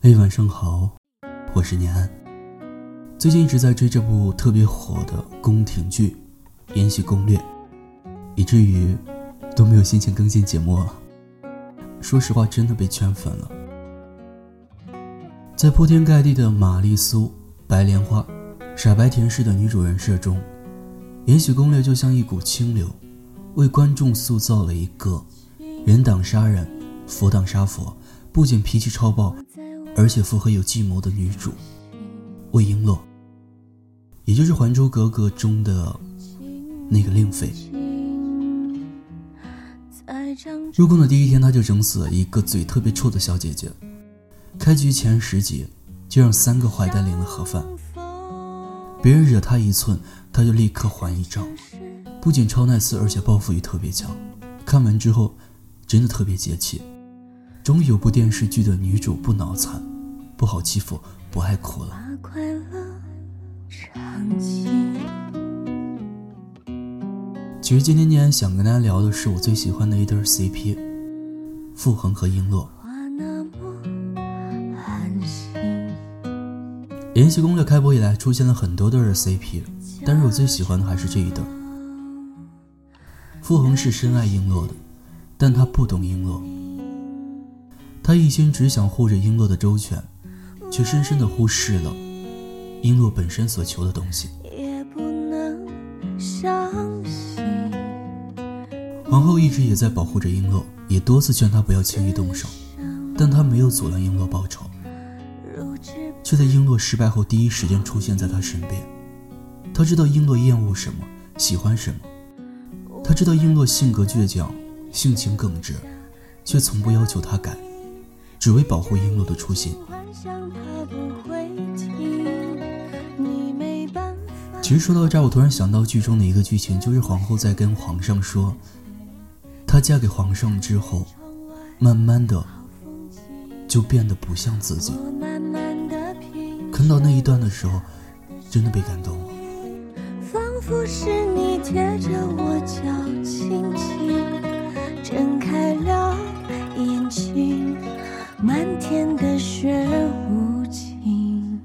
嘿，晚上好，我是念安。最近一直在追这部特别火的宫廷剧《延禧攻略》，以至于都没有心情更新节目了。说实话，真的被圈粉了。在铺天盖地的玛丽苏、白莲花、傻白甜式的女主人设中，《延禧攻略》就像一股清流，为观众塑造了一个人挡杀人、佛挡杀佛，不仅脾气超爆。而且腹黑有计谋的女主魏璎珞，也就是《还珠格格》中的那个令妃。入宫的第一天，她就整死了一个嘴特别臭的小姐姐。开局前十集，就让三个坏蛋领了盒饭。别人惹她一寸，她就立刻还一丈。不仅超 nice，而且报复欲特别强。看完之后，真的特别解气。终于有部电视剧的女主不脑残，不好欺负，不爱哭了。其实今天念安想跟大家聊的是我最喜欢的一对 CP，傅恒和璎珞。延禧攻略开播以来出现了很多对 CP，但是我最喜欢的还是这一对。傅恒是深爱璎珞的，但他不懂璎珞。他一心只想护着璎珞的周全，却深深的忽视了璎珞本身所求的东西。皇后一直也在保护着璎珞，也多次劝她不要轻易动手，但她没有阻拦璎珞报仇，却在璎珞失败后第一时间出现在她身边。她知道璎珞厌恶什么，喜欢什么，她知道璎珞性格倔强，性情耿直，却从不要求她改。只为保护璎珞的初心。其实说到这儿，我突然想到剧中的一个剧情，就是皇后在跟皇上说，她嫁给皇上之后，慢慢的就变得不像自己。看到那一段的时候，真的被感动了。仿佛是你贴着我脚，轻轻睁开了眼睛。漫天的雪无情，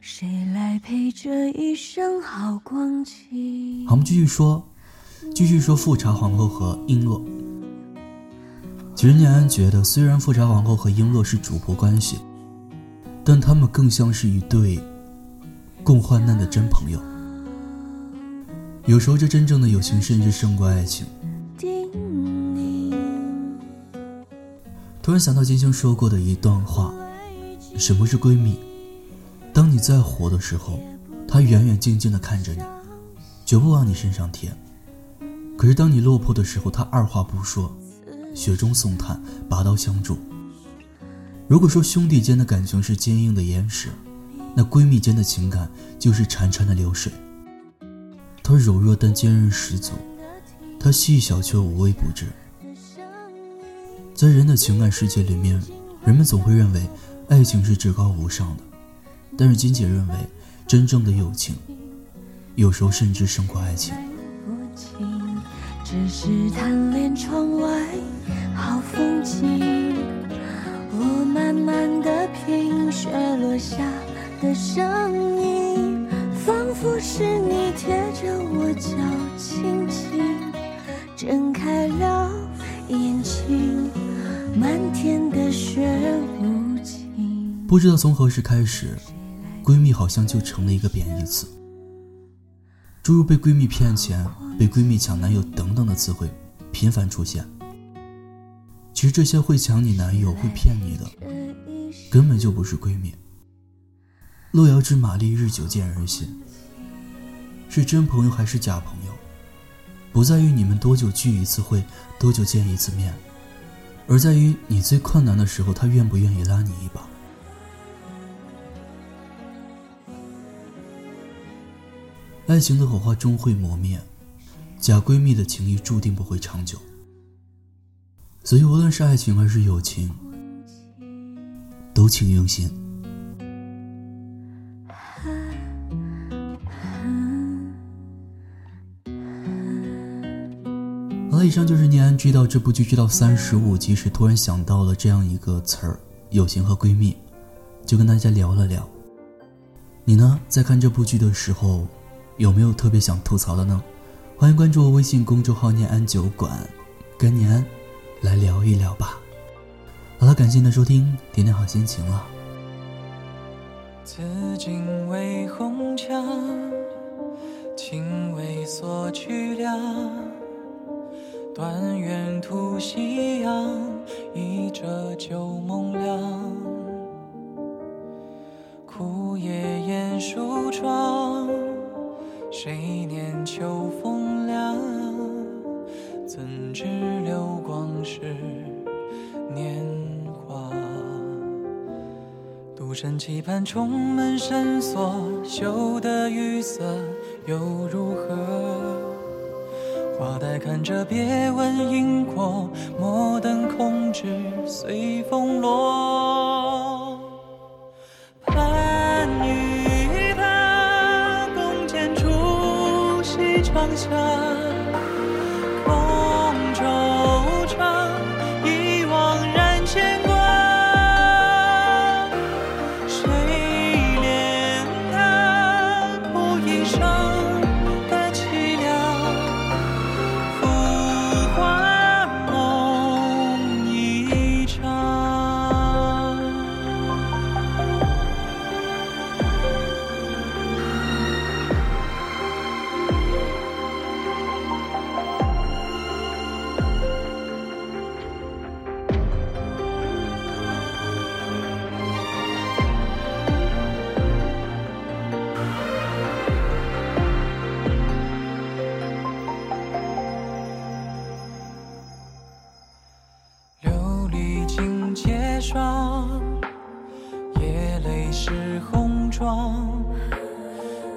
谁来陪这一生好光景？好，我们继续说，继续说富察皇后和璎珞。其实念安觉得，虽然富察皇后和璎珞是主仆关系，但他们更像是一对共患难的真朋友。有时候，这真正的友情甚至胜过爱情。突然想到金星说过的一段话：“什么是闺蜜？当你在火的时候，她远远静静地看着你，绝不往你身上贴；可是当你落魄的时候，她二话不说，雪中送炭，拔刀相助。如果说兄弟间的感情是坚硬的岩石，那闺蜜间的情感就是潺潺的流水。它柔弱但坚韧十足，它细小却无微不至。”在人的情感世界里面，人们总会认为爱情是至高无上的，但是金姐认为，真正的友情，有时候甚至胜过爱情。只是贪恋窗外好风景，我慢慢的品雪落下的声音，不知道从何时开始，闺蜜好像就成了一个贬义词。诸如被闺蜜骗钱、被闺蜜抢男友等等的词汇频繁出现。其实这些会抢你男友、会骗你的，根本就不是闺蜜。路遥知马力日久见人心，是真朋友还是假朋友，不在于你们多久聚一次会，多久见一次面。而在于你最困难的时候，他愿不愿意拉你一把？爱情的火花终会磨灭，假闺蜜的情谊注定不会长久。所以，无论是爱情还是友情，都请用心。好了以上就是念安追到这部剧追到三十五集时，突然想到了这样一个词儿：友情和闺蜜。就跟大家聊了聊。你呢，在看这部剧的时候，有没有特别想吐槽的呢？欢迎关注我微信公众号“念安酒馆”，跟念安来聊一聊吧。好了，感谢您的收听，点点好心情了。紫荆为红墙，青为锁曲梁。断垣吐夕阳，一折旧梦凉。枯叶掩书窗，谁念秋风凉？怎知流光是年华？独身期盼重门深锁，修得玉色又如何？花待看着，别问因果。莫等空枝随风落。放下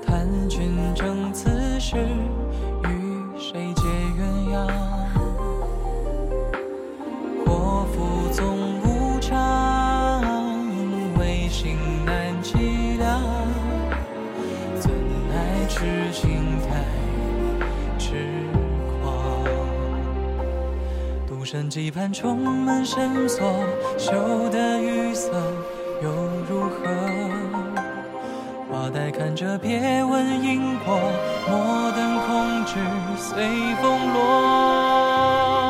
叹君正此时与谁结鸳鸯？祸福总无常，唯心难计量。怎奈痴情太痴狂？独身几番重门深锁，修得玉色又如何？再看着别问因果莫等空枝随风落。